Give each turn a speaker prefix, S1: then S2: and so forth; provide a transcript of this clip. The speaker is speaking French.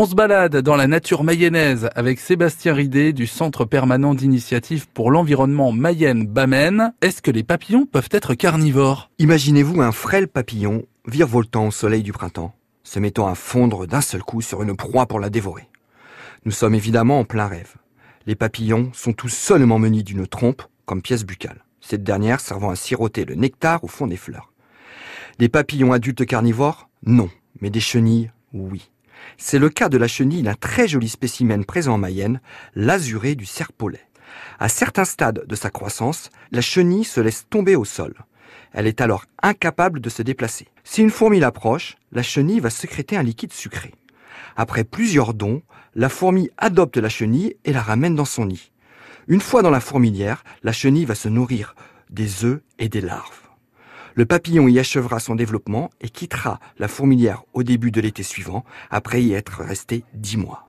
S1: On se balade dans la nature mayonnaise avec Sébastien Ridé du Centre permanent d'initiative pour l'environnement Mayenne-Bamène. Est-ce que les papillons peuvent être carnivores?
S2: Imaginez-vous un frêle papillon virevoltant au soleil du printemps, se mettant à fondre d'un seul coup sur une proie pour la dévorer. Nous sommes évidemment en plein rêve. Les papillons sont tous seulement munis d'une trompe comme pièce buccale, cette dernière servant à siroter le nectar au fond des fleurs. Des papillons adultes carnivores? Non, mais des chenilles, oui. C'est le cas de la chenille d'un très joli spécimen présent en Mayenne, l'azuré du serpolet. À certains stades de sa croissance, la chenille se laisse tomber au sol. Elle est alors incapable de se déplacer. Si une fourmi l'approche, la chenille va sécréter un liquide sucré. Après plusieurs dons, la fourmi adopte la chenille et la ramène dans son nid. Une fois dans la fourmilière, la chenille va se nourrir des œufs et des larves. Le papillon y achèvera son développement et quittera la fourmilière au début de l'été suivant, après y être resté dix mois.